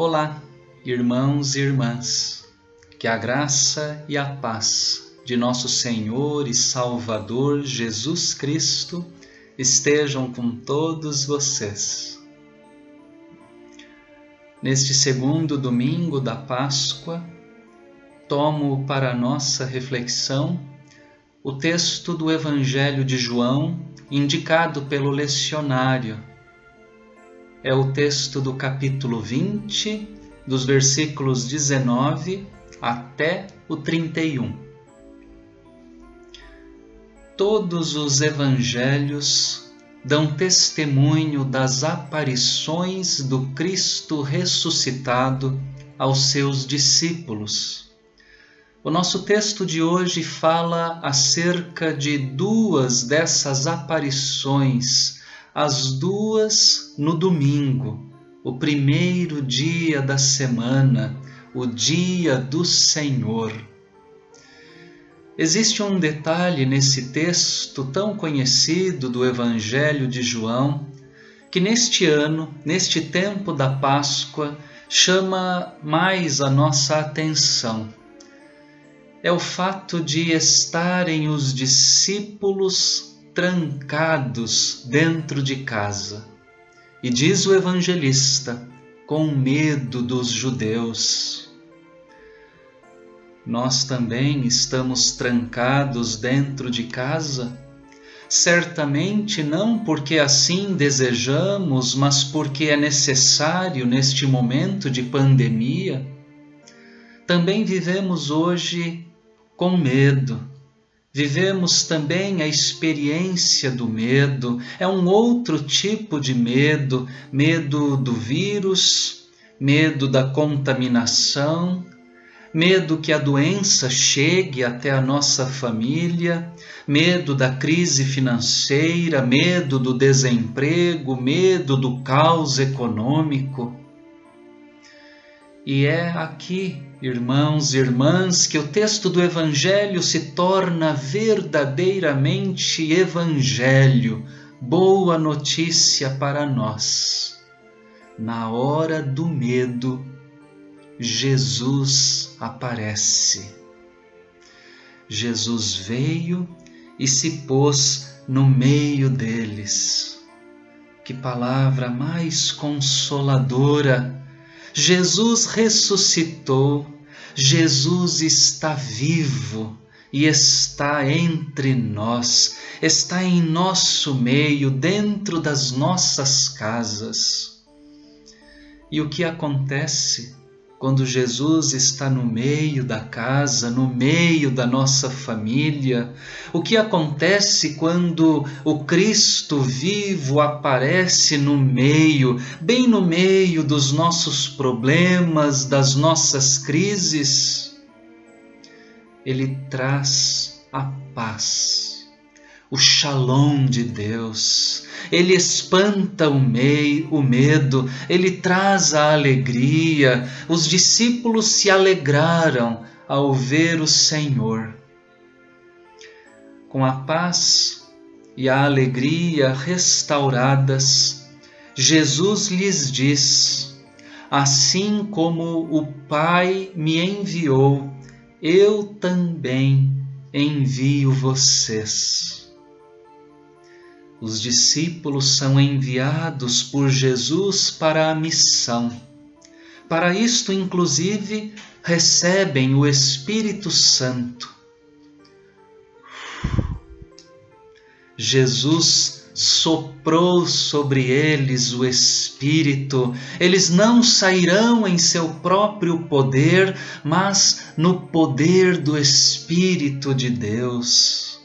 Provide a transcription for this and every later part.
Olá, irmãos e irmãs, que a graça e a paz de nosso Senhor e Salvador Jesus Cristo estejam com todos vocês. Neste segundo domingo da Páscoa, tomo para nossa reflexão o texto do Evangelho de João, indicado pelo lecionário é o texto do capítulo 20, dos versículos 19 até o 31. Todos os evangelhos dão testemunho das aparições do Cristo ressuscitado aos seus discípulos. O nosso texto de hoje fala acerca de duas dessas aparições as duas no domingo, o primeiro dia da semana, o dia do Senhor. Existe um detalhe nesse texto tão conhecido do Evangelho de João, que neste ano, neste tempo da Páscoa, chama mais a nossa atenção. É o fato de estarem os discípulos trancados dentro de casa. E diz o evangelista, com medo dos judeus. Nós também estamos trancados dentro de casa? Certamente não porque assim desejamos, mas porque é necessário neste momento de pandemia. Também vivemos hoje com medo, Vivemos também a experiência do medo, é um outro tipo de medo, medo do vírus, medo da contaminação, medo que a doença chegue até a nossa família, medo da crise financeira, medo do desemprego, medo do caos econômico. E é aqui, irmãos e irmãs, que o texto do Evangelho se torna verdadeiramente Evangelho, boa notícia para nós. Na hora do medo, Jesus aparece. Jesus veio e se pôs no meio deles. Que palavra mais consoladora! Jesus ressuscitou, Jesus está vivo e está entre nós, está em nosso meio, dentro das nossas casas. E o que acontece? Quando Jesus está no meio da casa, no meio da nossa família, o que acontece quando o Cristo vivo aparece no meio, bem no meio dos nossos problemas, das nossas crises? Ele traz a paz o shalom de Deus. Ele espanta o, o medo, ele traz a alegria. Os discípulos se alegraram ao ver o Senhor. Com a paz e a alegria restauradas, Jesus lhes diz: Assim como o Pai me enviou, eu também envio vocês. Os discípulos são enviados por Jesus para a missão. Para isto, inclusive, recebem o Espírito Santo. Jesus soprou sobre eles o Espírito. Eles não sairão em seu próprio poder, mas no poder do Espírito de Deus.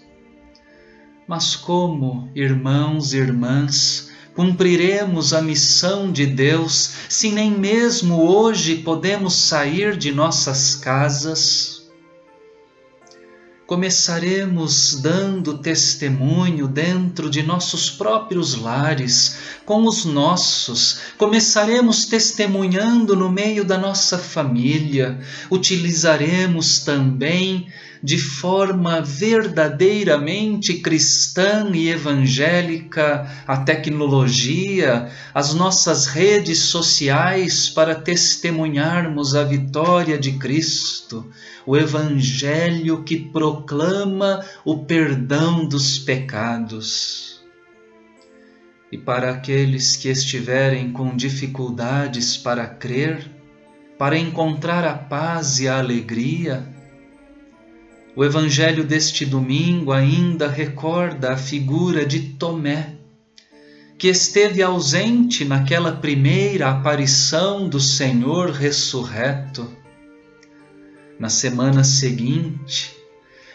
Mas como, irmãos e irmãs, cumpriremos a missão de Deus se nem mesmo hoje podemos sair de nossas casas? Começaremos dando testemunho dentro de nossos próprios lares, com os nossos, começaremos testemunhando no meio da nossa família, utilizaremos também de forma verdadeiramente cristã e evangélica a tecnologia, as nossas redes sociais para testemunharmos a vitória de Cristo, o Evangelho que proclama o perdão dos pecados. E para aqueles que estiverem com dificuldades para crer, para encontrar a paz e a alegria, o evangelho deste domingo ainda recorda a figura de Tomé, que esteve ausente naquela primeira aparição do Senhor ressurreto. Na semana seguinte,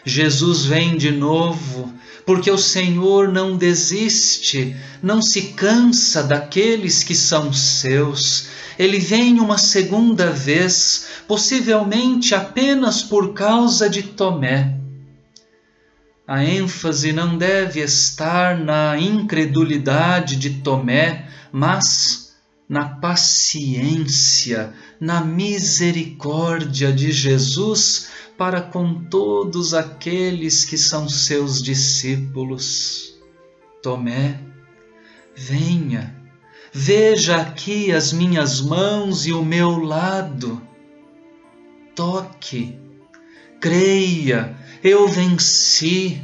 Jesus vem de novo, porque o Senhor não desiste, não se cansa daqueles que são seus. Ele vem uma segunda vez, possivelmente apenas por causa de Tomé. A ênfase não deve estar na incredulidade de Tomé, mas na paciência, na misericórdia de Jesus para com todos aqueles que são seus discípulos. Tomé, venha, veja aqui as minhas mãos e o meu lado. Toque, creia, eu venci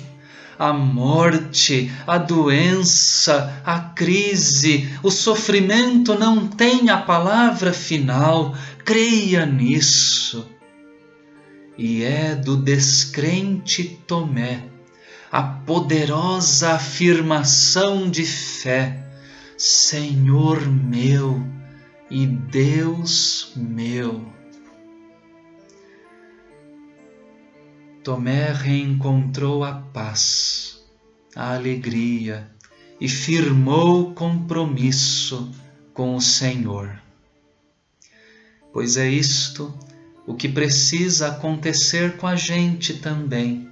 a morte, a doença, a crise, o sofrimento não tem a palavra final. Creia nisso. E é do descrente Tomé a poderosa afirmação de fé: Senhor meu e Deus meu. Tomé reencontrou a paz, a alegria e firmou compromisso com o Senhor. Pois é isto o que precisa acontecer com a gente também,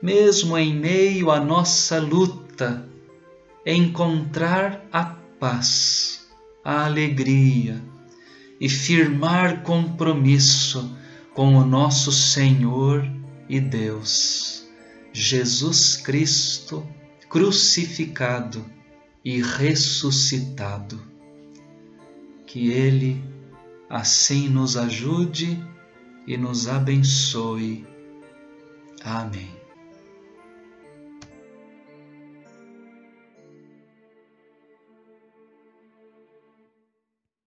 mesmo em meio à nossa luta, encontrar a paz, a alegria e firmar compromisso com o nosso Senhor e Deus, Jesus Cristo crucificado e ressuscitado. Que Ele assim nos ajude e nos abençoe. Amém.